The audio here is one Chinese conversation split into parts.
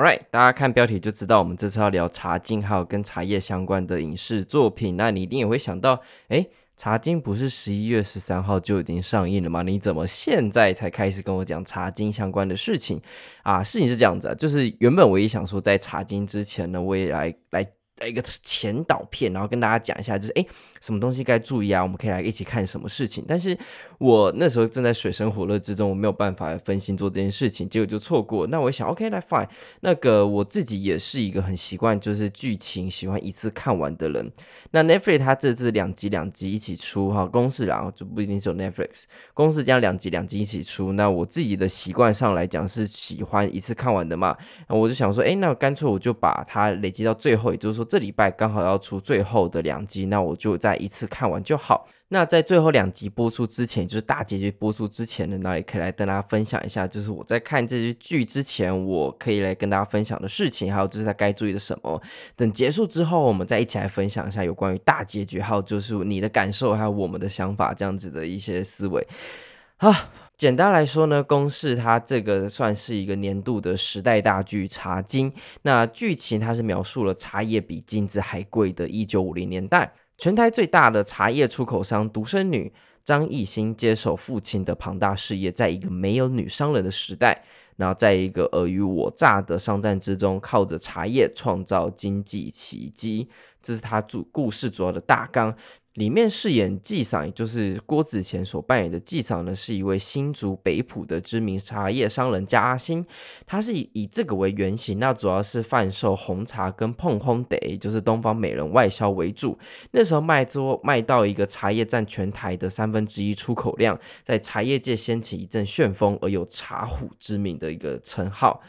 Alright，大家看标题就知道，我们这次要聊《茶经》，还有跟茶叶相关的影视作品。那你一定也会想到，哎，《茶经》不是十一月十三号就已经上映了吗？你怎么现在才开始跟我讲《茶经》相关的事情啊？事情是这样子啊，就是原本我也想说，在《茶经》之前呢，我也来来。一个前导片，然后跟大家讲一下，就是诶，什么东西该注意啊？我们可以来一起看什么事情。但是我那时候正在水深火热之中，我没有办法分心做这件事情，结果就错过。那我想，OK，来 fine。那个我自己也是一个很习惯，就是剧情喜欢一次看完的人。那 Netflix 它这次两集两集一起出哈，公式然后就不一定是有 Netflix 公式将两集两集一起出。那我自己的习惯上来讲是喜欢一次看完的嘛。我就想说，诶，那干脆我就把它累积到最后，也就是说。这礼拜刚好要出最后的两集，那我就再一次看完就好。那在最后两集播出之前，就是大结局播出之前呢，那也可以来跟大家分享一下，就是我在看这些剧之前，我可以来跟大家分享的事情，还有就是他该注意的什么。等结束之后，我们再一起来分享一下有关于大结局，还有就是你的感受，还有我们的想法这样子的一些思维。好，简单来说呢，公式它这个算是一个年度的时代大剧《茶经》。那剧情它是描述了茶叶比金子还贵的1950年代，全台最大的茶叶出口商独生女张艺兴接手父亲的庞大事业，在一个没有女商人的时代，然后在一个尔虞我诈的商战之中，靠着茶叶创造经济奇迹。这是他主故事主要的大纲。里面饰演纪赏，也就是郭子乾所扮演的纪赏呢，是一位新竹北埔的知名茶叶商人嘉兴。他是以以这个为原型，那主要是贩售红茶跟碰烘茶，就是东方美人外销为主。那时候卖桌卖到一个茶叶占全台的三分之一出口量，在茶叶界掀起一阵旋风，而有茶虎之名的一个称号。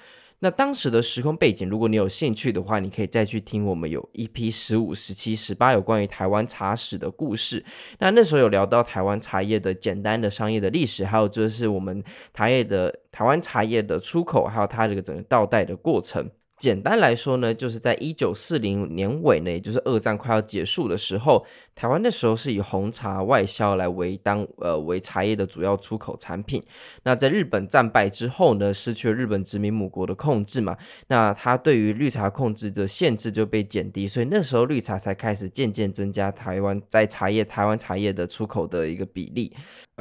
那当时的时空背景，如果你有兴趣的话，你可以再去听我们有一批十五、十七、十八有关于台湾茶史的故事。那那时候有聊到台湾茶叶的简单的商业的历史，还有就是我们茶叶的台湾茶叶的出口，还有它这个整个倒带的过程。简单来说呢，就是在一九四零年尾呢，也就是二战快要结束的时候，台湾那时候是以红茶外销来为当呃为茶叶的主要出口产品。那在日本战败之后呢，失去了日本殖民母国的控制嘛，那它对于绿茶控制的限制就被减低，所以那时候绿茶才开始渐渐增加台湾在茶叶台湾茶叶的出口的一个比例。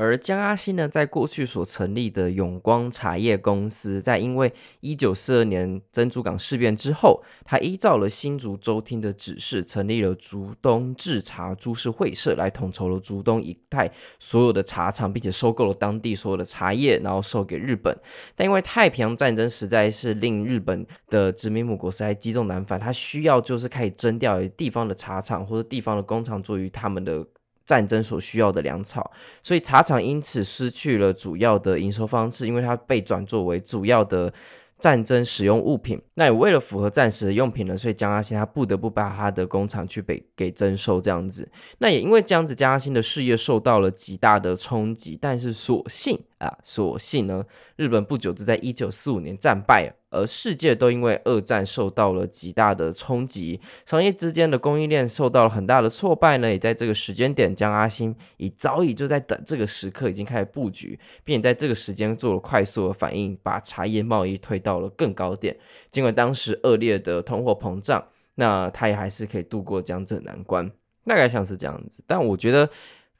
而江阿兴呢，在过去所成立的永光茶叶公司，在因为一九四二年珍珠港事变之后，他依照了新竹州厅的指示，成立了竹东制茶株式会社，来统筹了竹东一带所有的茶厂，并且收购了当地所有的茶叶，然后售给日本。但因为太平洋战争实在是令日本的殖民母国实在积重难返，他需要就是开始征调地方的茶厂或者地方的工厂，作为他们的。战争所需要的粮草，所以茶厂因此失去了主要的营收方式，因为它被转作为主要的战争使用物品。那也为了符合战时的用品呢，所以江阿兴他不得不把他的工厂去被给征收这样子。那也因为这样子，江阿兴的事业受到了极大的冲击，但是所幸。啊，所幸呢，日本不久就在一九四五年战败，而世界都因为二战受到了极大的冲击，商业之间的供应链受到了很大的挫败呢。也在这个时间点，江阿星已早已就在等这个时刻，已经开始布局，并且在这个时间做了快速的反应，把茶叶贸易推到了更高点。尽管当时恶劣的通货膨胀，那他也还是可以度过江浙难关，大概像是这样子。但我觉得。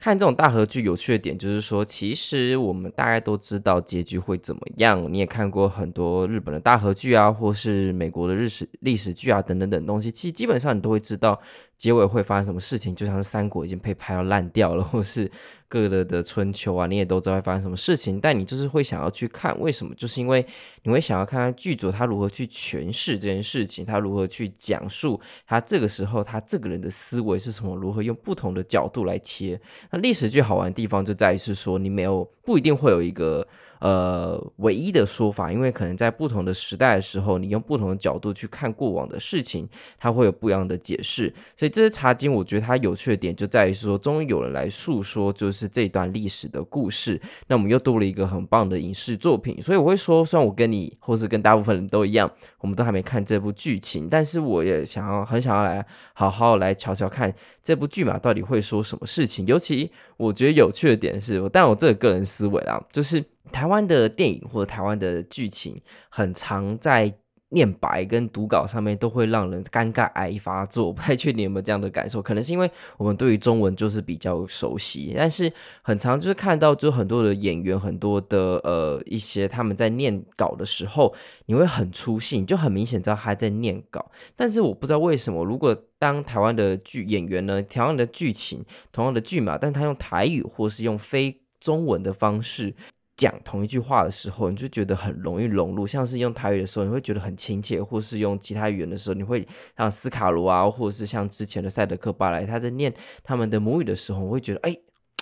看这种大合剧有趣的点就是说，其实我们大概都知道结局会怎么样。你也看过很多日本的大合剧啊，或是美国的日史历史剧啊，等等等东西，其实基本上你都会知道。结尾会发生什么事情？就像是三国已经被拍到烂掉了，或是各个的春秋啊，你也都知道会发生什么事情。但你就是会想要去看，为什么？就是因为你会想要看看剧组他如何去诠释这件事情，他如何去讲述他这个时候他这个人的思维是什么，如何用不同的角度来切。那历史剧好玩的地方就在于是说，你没有不一定会有一个。呃唯一的说法，因为可能在不同的时代的时候，你用不同的角度去看过往的事情，它会有不一样的解释。所以这些茶经，我觉得它有趣的点就在于说，终于有人来诉说，就是这段历史的故事。那我们又多了一个很棒的影视作品。所以我会说，虽然我跟你或是跟大部分人都一样，我们都还没看这部剧情，但是我也想要很想要来好好来瞧瞧看这部剧嘛，到底会说什么事情。尤其我觉得有趣的点是，但我这个个人思维啦，就是台湾的电影或者台湾的剧情，很常在。念白跟读稿上面都会让人尴尬癌发作，不太确定有没有这样的感受？可能是因为我们对于中文就是比较熟悉，但是很常就是看到就很多的演员，很多的呃一些他们在念稿的时候，你会很出戏，就很明显知道他在念稿。但是我不知道为什么，如果当台湾的剧演员呢，同样的剧情，同样的剧码，但他用台语或是用非中文的方式。讲同一句话的时候，你就觉得很容易融入，像是用台语的时候，你会觉得很亲切；或是用其他语言的时候，你会像斯卡罗啊，或者是像之前的赛德克巴莱，他在念他们的母语的时候，我会觉得，哎，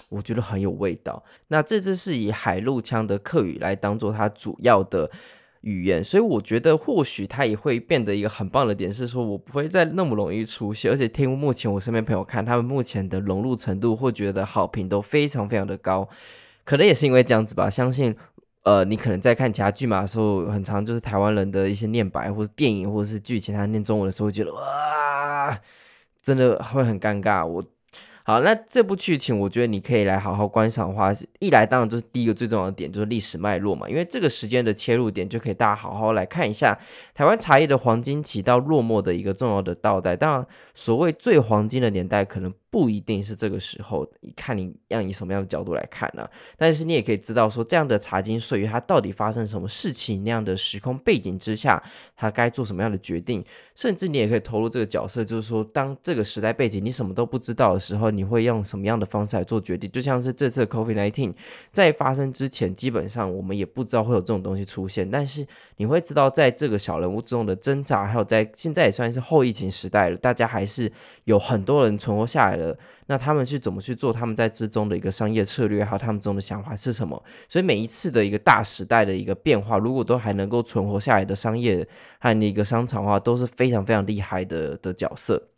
我觉得很有味道。那这次是以海陆腔的客语来当做它主要的语言，所以我觉得或许它也会变得一个很棒的点，是说我不会再那么容易出戏，而且听目前我身边朋友看，他们目前的融入程度或觉得好评都非常非常的高。可能也是因为这样子吧，相信，呃，你可能在看其他剧嘛的时候，很长就是台湾人的一些念白，或者电影，或者是剧情，他念中文的时候，觉得哇，真的会很尴尬。我。好，那这部剧情我觉得你可以来好好观赏的话，一来当然就是第一个最重要的点就是历史脉络嘛，因为这个时间的切入点就可以大家好好来看一下台湾茶叶的黄金期到落寞的一个重要的倒带。当然，所谓最黄金的年代可能不一定是这个时候，你看你要以什么样的角度来看呢、但是你也可以知道说，这样的茶经岁月它到底发生什么事情，那样的时空背景之下，它该做什么样的决定，甚至你也可以投入这个角色，就是说，当这个时代背景你什么都不知道的时候，你会用什么样的方式来做决定？就像是这次 COVID-19 在发生之前，基本上我们也不知道会有这种东西出现。但是你会知道，在这个小人物之中的挣扎，还有在现在也算是后疫情时代了，大家还是有很多人存活下来了。那他们去怎么去做？他们在之中的一个商业策略，还有他们中的想法是什么？所以每一次的一个大时代的一个变化，如果都还能够存活下来的商业和一个商场的话，都是非常非常厉害的的角色。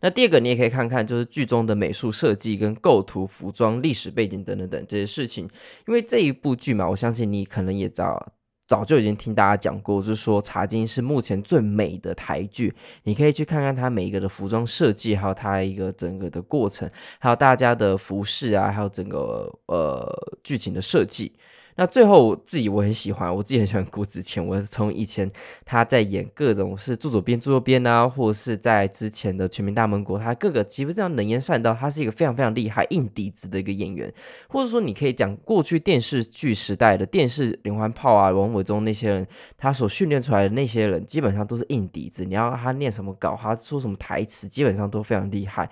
那第二个，你也可以看看，就是剧中的美术设计跟构图、服装、历史背景等等等这些事情。因为这一部剧嘛，我相信你可能也早早就已经听大家讲过，就是说《茶经》是目前最美的台剧。你可以去看看它每一个的服装设计，还有它一个整个的过程，还有大家的服饰啊，还有整个呃剧情的设计。那最后我自己我很喜欢，我自己很喜欢郭子谦。我从以前他在演各种是住左边住右边啊，或者是在之前的全民大闷锅，他各个基本上能言善道，他是一个非常非常厉害硬底子的一个演员。或者说你可以讲过去电视剧时代的电视连环炮啊，王伟忠那些人，他所训练出来的那些人，基本上都是硬底子。你要他念什么稿，他说什么台词，基本上都非常厉害。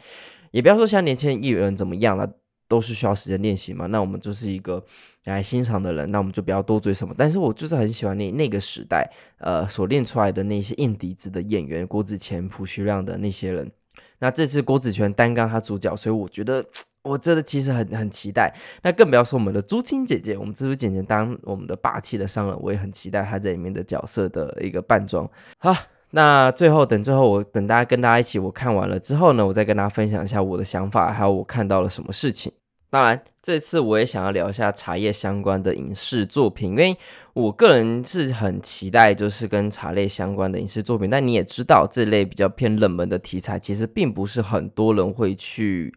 也不要说像年轻艺人怎么样了。都是需要时间练习嘛，那我们就是一个来欣赏的人，那我们就不要多追什么。但是我就是很喜欢那那个时代，呃，所练出来的那些硬底子的演员，郭子乾、朴叙亮的那些人。那这次郭子乾担纲他主角，所以我觉得我真的其实很很期待。那更不要说我们的朱青姐姐，我们朱青姐姐当我们的霸气的商人，我也很期待她在里面的角色的一个扮装。好。那最后，等最后我等大家跟大家一起，我看完了之后呢，我再跟大家分享一下我的想法，还有我看到了什么事情。当然，这次我也想要聊一下茶叶相关的影视作品，因为我个人是很期待，就是跟茶类相关的影视作品。但你也知道，这类比较偏冷门的题材，其实并不是很多人会去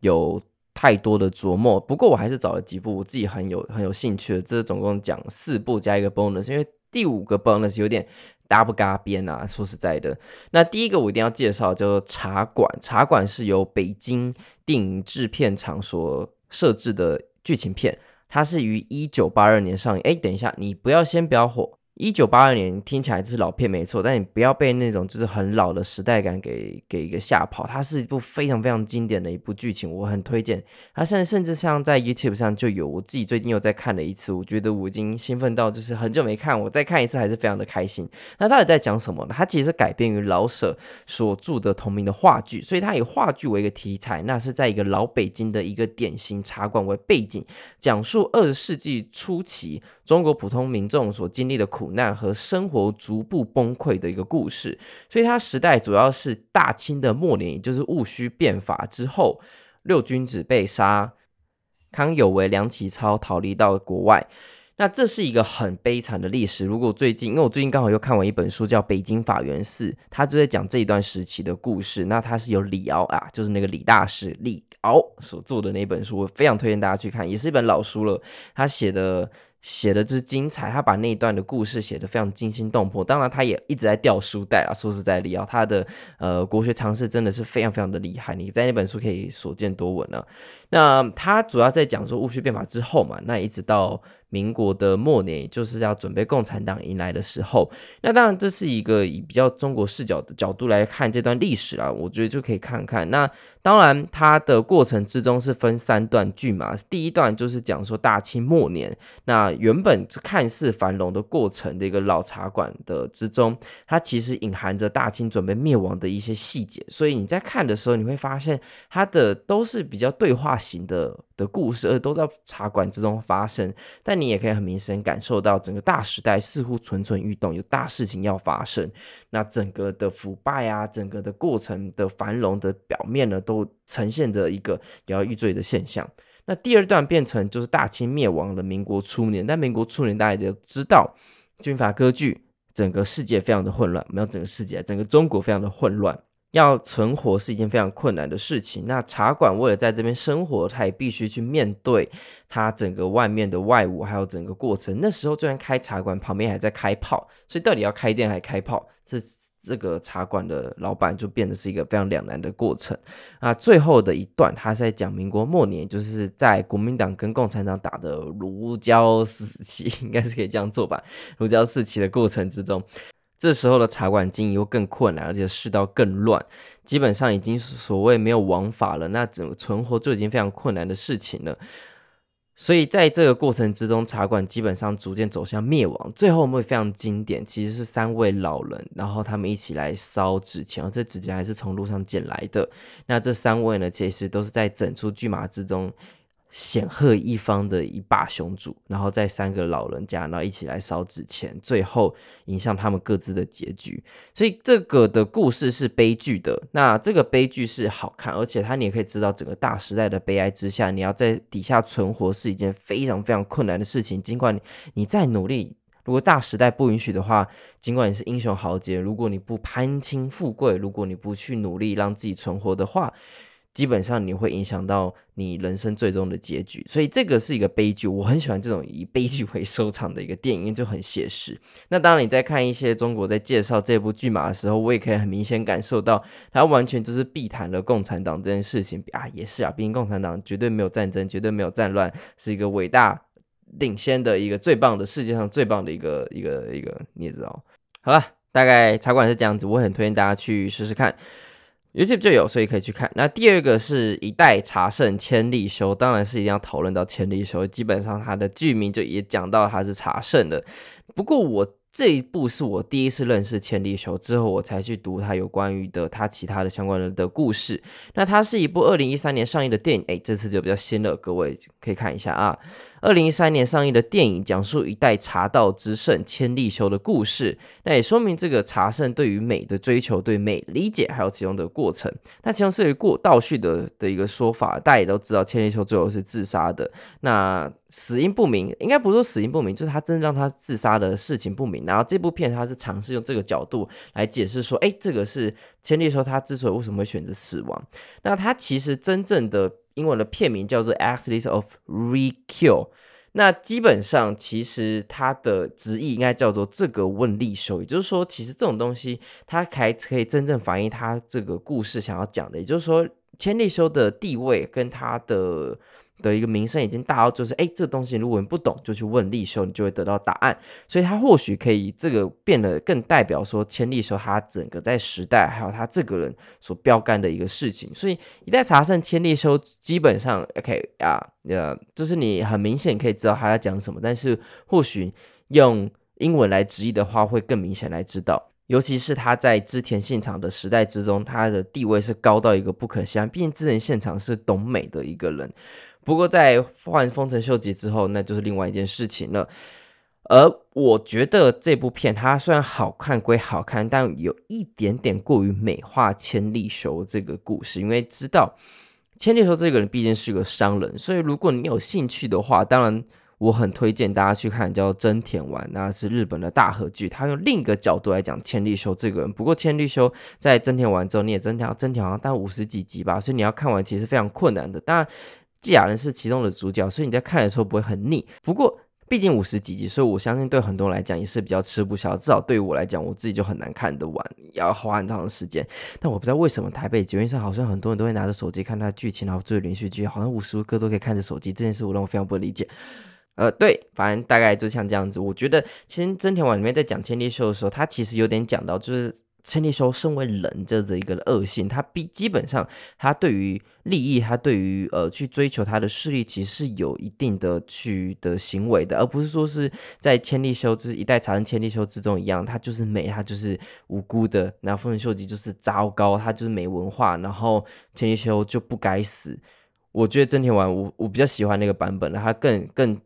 有太多的琢磨。不过，我还是找了几部我自己很有很有兴趣的。这总共讲四部加一个 bonus，因为第五个 bonus 有点。搭不搭边啊？说实在的，那第一个我一定要介绍，叫做茶馆。茶馆是由北京电影制片厂所设置的剧情片，它是于一九八二年上映。哎，等一下，你不要先不要火，一九八二年听起来是老片没错，但你不要被那种就是很老的时代感给给一个吓跑。它是一部非常非常经典的一部剧情，我很推荐。它甚至甚至像在 YouTube 上就有，我自己最近又再看了一次，我觉得我已经兴奋到就是很久没看，我再看一次还是非常的开心。那到底在讲什么呢？它其实改编于老舍所著的同名的话剧，所以它以话剧为一个题材，那是在一个老北京的一个典型茶馆为背景，讲述二十世纪初期中国普通民众所经历的苦。苦难和生活逐步崩溃的一个故事，所以它时代主要是大清的末年，也就是戊戌变法之后，六君子被杀，康有为、梁启超逃离到国外。那这是一个很悲惨的历史。如果最近，因为我最近刚好又看完一本书，叫《北京法源寺》，他就在讲这一段时期的故事。那他是由李敖啊，就是那个李大师李敖所做的那本书，我非常推荐大家去看，也是一本老书了。他写的。写的之精彩，他把那一段的故事写得非常惊心动魄。当然，他也一直在掉书袋啊。说实在，李敖他的呃国学常识真的是非常非常的厉害，你在那本书可以所见多闻啊。那他主要在讲说戊戌变法之后嘛，那一直到。民国的末年，也就是要准备共产党迎来的时候，那当然这是一个以比较中国视角的角度来看这段历史啊，我觉得就可以看看。那当然，它的过程之中是分三段剧嘛。第一段就是讲说大清末年，那原本看似繁荣的过程的一个老茶馆的之中，它其实隐含着大清准备灭亡的一些细节。所以你在看的时候，你会发现它的都是比较对话型的的故事，而都在茶馆之中发生，但。你也可以很明显感受到，整个大时代似乎蠢蠢欲动，有大事情要发生。那整个的腐败啊，整个的过程的繁荣的表面呢，都呈现着一个摇摇欲坠的现象。那第二段变成就是大清灭亡了，民国初年。但民国初年大家都知道，军阀割据，整个世界非常的混乱，没有整个世界，整个中国非常的混乱。要存活是一件非常困难的事情。那茶馆为了在这边生活，他也必须去面对他整个外面的外务，还有整个过程。那时候，虽然开茶馆，旁边还在开炮，所以到底要开店还开炮，这这个茶馆的老板就变得是一个非常两难的过程。那最后的一段，他在讲民国末年，就是在国民党跟共产党打的如胶似漆，应该是可以这样做吧？如胶似漆的过程之中。这时候的茶馆经营又更困难，而且世道更乱，基本上已经所谓没有王法了，那怎么存活就已经非常困难的事情了。所以在这个过程之中，茶馆基本上逐渐走向灭亡。最后我们会非常经典，其实是三位老人，然后他们一起来烧纸钱，而这纸钱还是从路上捡来的。那这三位呢，其实都是在整出巨马之中。显赫一方的一霸雄主，然后在三个老人家，然后一起来烧纸钱，最后影响他们各自的结局。所以这个的故事是悲剧的，那这个悲剧是好看，而且他你也可以知道，整个大时代的悲哀之下，你要在底下存活是一件非常非常困难的事情。尽管你你再努力，如果大时代不允许的话，尽管你是英雄豪杰，如果你不攀亲富贵，如果你不去努力让自己存活的话。基本上你会影响到你人生最终的结局，所以这个是一个悲剧。我很喜欢这种以悲剧为收场的一个电影，就很写实。那当你在看一些中国在介绍这部剧码的时候，我也可以很明显感受到，它完全就是避谈了共产党这件事情啊，也是啊，毕竟共产党绝对没有战争，绝对没有战乱，是一个伟大领先的一个最棒的世界上最棒的一个一个一个，你也知道。好了，大概茶馆是这样子，我很推荐大家去试试看。YouTube 就有，所以可以去看。那第二个是一代茶圣千利休，当然是一定要讨论到千利休，基本上他的剧名就也讲到他是茶圣的。不过我这一部是我第一次认识千利休，之后我才去读他有关于的他其他的相关的的故事。那它是一部二零一三年上映的电影，哎，这次就比较新了，各位可以看一下啊。二零一三年上映的电影讲述一代茶道之圣千利休的故事，那也说明这个茶圣对于美的追求、对美理解，还有其中的过程。那其中是有过倒叙的的一个说法，大家也都知道，千利休最后是自杀的。那死因不明，应该不是说死因不明，就是他真的让他自杀的事情不明。然后这部片他是尝试用这个角度来解释说，哎，这个是千利休他之所以为什么会选择死亡。那他其实真正的。英文的片名叫做《Axis of Re-Kill》，那基本上其实它的直译应该叫做“这个问利休”，也就是说，其实这种东西它还可以真正反映他这个故事想要讲的，也就是说，千利休的地位跟他的的一个名声已经大到，就是哎，这东西如果你不懂，就去问立休，你就会得到答案。所以他或许可以这个变得更代表说千利休他整个在时代还有他这个人所标杆的一个事情。所以一代茶圣千利休基本上 OK 啊，呃，就是你很明显可以知道他在讲什么，但是或许用英文来直译的话，会更明显来知道。尤其是他在织田信长的时代之中，他的地位是高到一个不可相。毕竟织田信长是懂美的一个人。不过在换丰臣秀吉之后，那就是另外一件事情了。而我觉得这部片它虽然好看归好看，但有一点点过于美化千利休这个故事。因为知道千利休这个人毕竟是个商人，所以如果你有兴趣的话，当然。我很推荐大家去看，叫《真田丸》，那是日本的大和剧。他用另一个角度来讲千利休这个人。不过千利休在真田丸之后，你也真田真田好像到五十几集吧，所以你要看完其实非常困难的。当然，纪亚人是其中的主角，所以你在看的时候不会很腻。不过毕竟五十几集，所以我相信对很多人来讲也是比较吃不消。至少对于我来讲，我自己就很难看得完，要花很长的时间。但我不知道为什么台北捷运上好像很多人都会拿着手机看他的剧情，然后追连续剧，好像无时无刻都可以看着手机。这件事我让我非常不理解。呃，对，反正大概就像这样子。我觉得其实《真田丸》里面在讲千利秀的时候，他其实有点讲到，就是千利休身为人这样子一个恶性，他必基本上他对于利益，他对于呃去追求他的势力，其实是有一定的去的行为的，而不是说是在千利休就是一代茶人千利休之中一样，他就是美，他就是无辜的，然后丰臣秀吉就是糟糕，他就是没文化，然后千利休就不该死。我觉得《真田丸》我我比较喜欢那个版本的，他更更。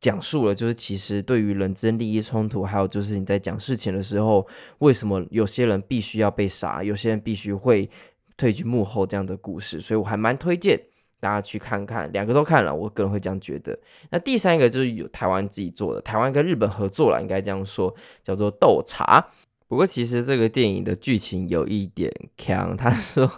讲述了就是其实对于人之利益冲突，还有就是你在讲事情的时候，为什么有些人必须要被杀，有些人必须会退居幕后这样的故事，所以我还蛮推荐大家去看看，两个都看了，我个人会这样觉得。那第三个就是有台湾自己做的，台湾跟日本合作了，应该这样说，叫做斗茶。不过其实这个电影的剧情有一点强，他说。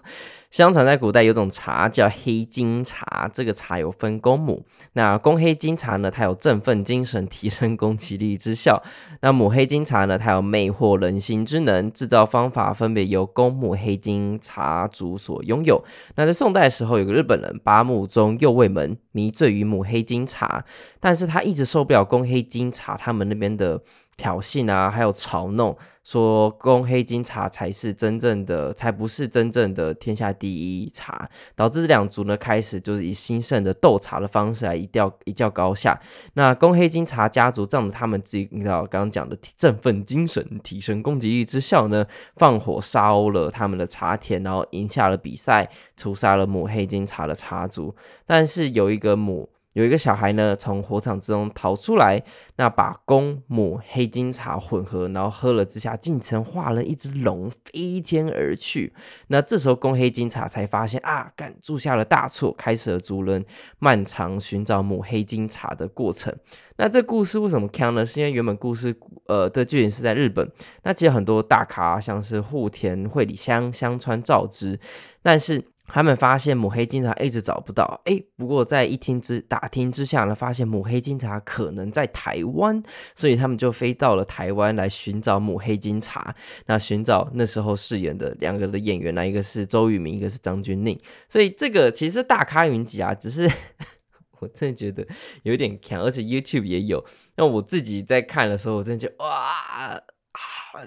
相传在古代有种茶叫黑金茶，这个茶有分公母。那公黑金茶呢，它有振奋精神、提升攻击力之效；那母黑金茶呢，它有魅惑人心之能。制造方法分别由公母黑金茶族所拥有。那在宋代的时候，有个日本人八木宗右卫门迷醉于母黑金茶，但是他一直受不了公黑金茶他们那边的挑衅啊，还有嘲弄。说公黑金茶才是真正的，才不是真正的天下第一茶，导致这两族呢开始就是以兴盛的斗茶的方式来一较一较高下。那公黑金茶家族仗着他们自己你知道刚刚讲的振奋精神、提升攻击力之效呢，放火烧了他们的茶田，然后赢下了比赛，屠杀了母黑金茶的茶族。但是有一个母。有一个小孩呢，从火场之中逃出来，那把公母黑金茶混合，然后喝了之下，竟成化了一只龙飞天而去。那这时候公黑金茶才发现啊，干铸下了大错，开始了族人漫长寻找母黑金茶的过程。那这故事为什么强呢？是因为原本故事呃的剧情是在日本，那其实很多大咖像是户田惠梨香、香川照之，但是。他们发现母黑金茶一直找不到，哎，不过在一听之打听之下呢，发现母黑金茶可能在台湾，所以他们就飞到了台湾来寻找母黑金茶。那寻找那时候饰演的两个的演员呢，一个是周渝民，一个是张钧甯。所以这个其实大咖云集啊，只是 我真的觉得有点强，而且 YouTube 也有。那我自己在看的时候，我真的觉得哇，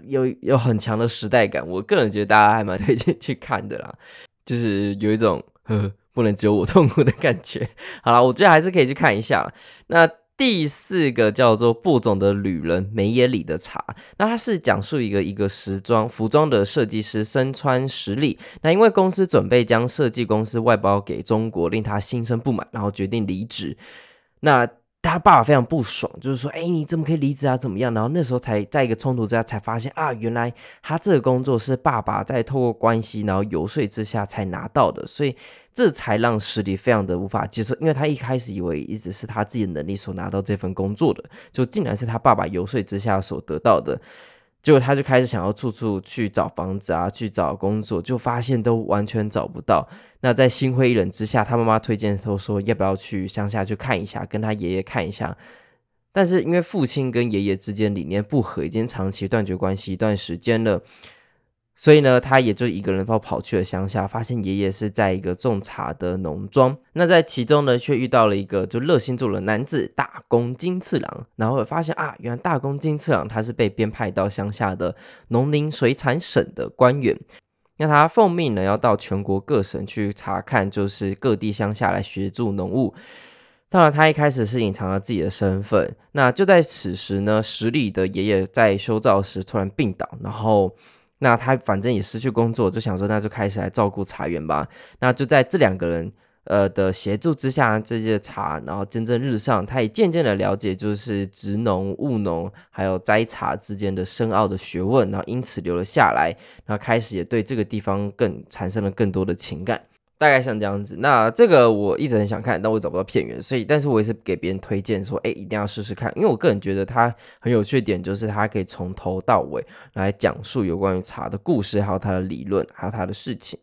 有有很强的时代感。我个人觉得大家还蛮推荐去看的啦。就是有一种呵，不能只有我 痛苦的感觉。好了，我觉得还是可以去看一下。那第四个叫做播种的旅人梅野里的茶，那它是讲述一个一个时装服装的设计师身穿实里，那因为公司准备将设计公司外包给中国，令他心生不满，然后决定离职。那他爸爸非常不爽，就是说，哎，你怎么可以离职啊？怎么样？然后那时候才在一个冲突之下，才发现啊，原来他这个工作是爸爸在透过关系，然后游说之下才拿到的，所以这才让实力非常的无法接受，因为他一开始以为一直是他自己的能力所拿到这份工作的，就竟然是他爸爸游说之下所得到的。结果他就开始想要处处去找房子啊，去找工作，就发现都完全找不到。那在心灰意冷之下，他妈妈推荐他说要不要去乡下去看一下，跟他爷爷看一下。但是因为父亲跟爷爷之间理念不合，已经长期断绝关系一段时间了。所以呢，他也就一个人跑跑去了乡下，发现爷爷是在一个种茶的农庄。那在其中呢，却遇到了一个就热心助人的男子大宫金次郎，然后发现啊，原来大宫金次郎他是被编派到乡下的农林水产省的官员。那他奉命呢，要到全国各省去查看，就是各地乡下来协助农务。当然，他一开始是隐藏了自己的身份。那就在此时呢，十里的爷爷在修造时突然病倒，然后那他反正也失去工作，就想说那就开始来照顾茶园吧。那就在这两个人呃的协助之下，这些茶然后蒸蒸日上，他也渐渐的了解就是植农、务农还有摘茶之间的深奥的学问，然后因此留了下来，然后开始也对这个地方更产生了更多的情感。大概像这样子，那这个我一直很想看，但我找不到片源，所以，但是我也是给别人推荐说，哎，一定要试试看，因为我个人觉得它很有趣的点，就是它可以从头到尾来讲述有关于茶的故事，还有它的理论，还有它的事情。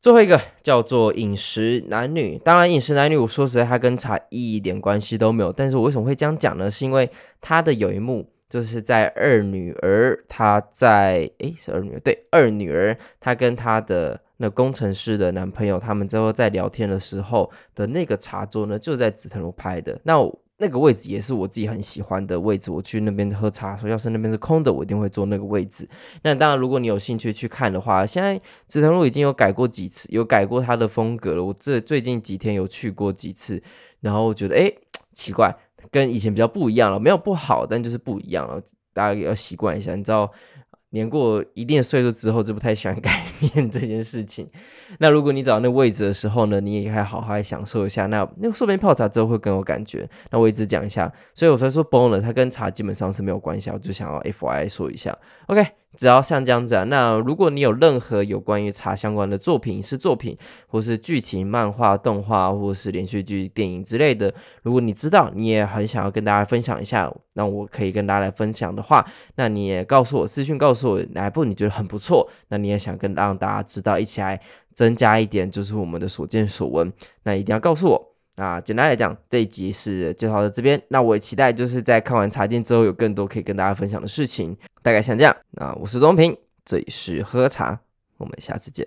最后一个叫做饮食男女，当然饮食男女，我说实在，它跟茶一点关系都没有，但是我为什么会这样讲呢？是因为它的有一幕。就是在二女儿，她在诶，是二女儿，对，二女儿，她跟她的那工程师的男朋友，他们最后在聊天的时候的那个茶桌呢，就在紫藤庐拍的。那那个位置也是我自己很喜欢的位置。我去那边喝茶，说要是那边是空的，我一定会坐那个位置。那当然，如果你有兴趣去看的话，现在紫藤路已经有改过几次，有改过它的风格了。我这最近几天有去过几次，然后我觉得诶，奇怪。跟以前比较不一样了，没有不好，但就是不一样了，大家要习惯一下。你知道，年过一定的岁数之后，就不太喜欢改变这件事情。那如果你找到那位置的时候呢，你也可以好好享受一下。那那说不定泡茶之后会更有感觉。那我一直讲一下，所以我才说 bonus 它跟茶基本上是没有关系，我就想要 FYI 说一下。OK。只要像这样子啊，那如果你有任何有关于茶相关的作品、影视作品，或是剧情、漫画、动画，或是连续剧、电影之类的，如果你知道，你也很想要跟大家分享一下，那我可以跟大家来分享的话，那你也告诉我私讯，告诉我哪一部你觉得很不错，那你也想跟让大家知道，一起来增加一点，就是我们的所见所闻，那一定要告诉我。那简单来讲，这一集是介绍到这边。那我也期待就是在看完茶经之后，有更多可以跟大家分享的事情。大概像这样。那我是钟平，这里是喝茶，我们下次见。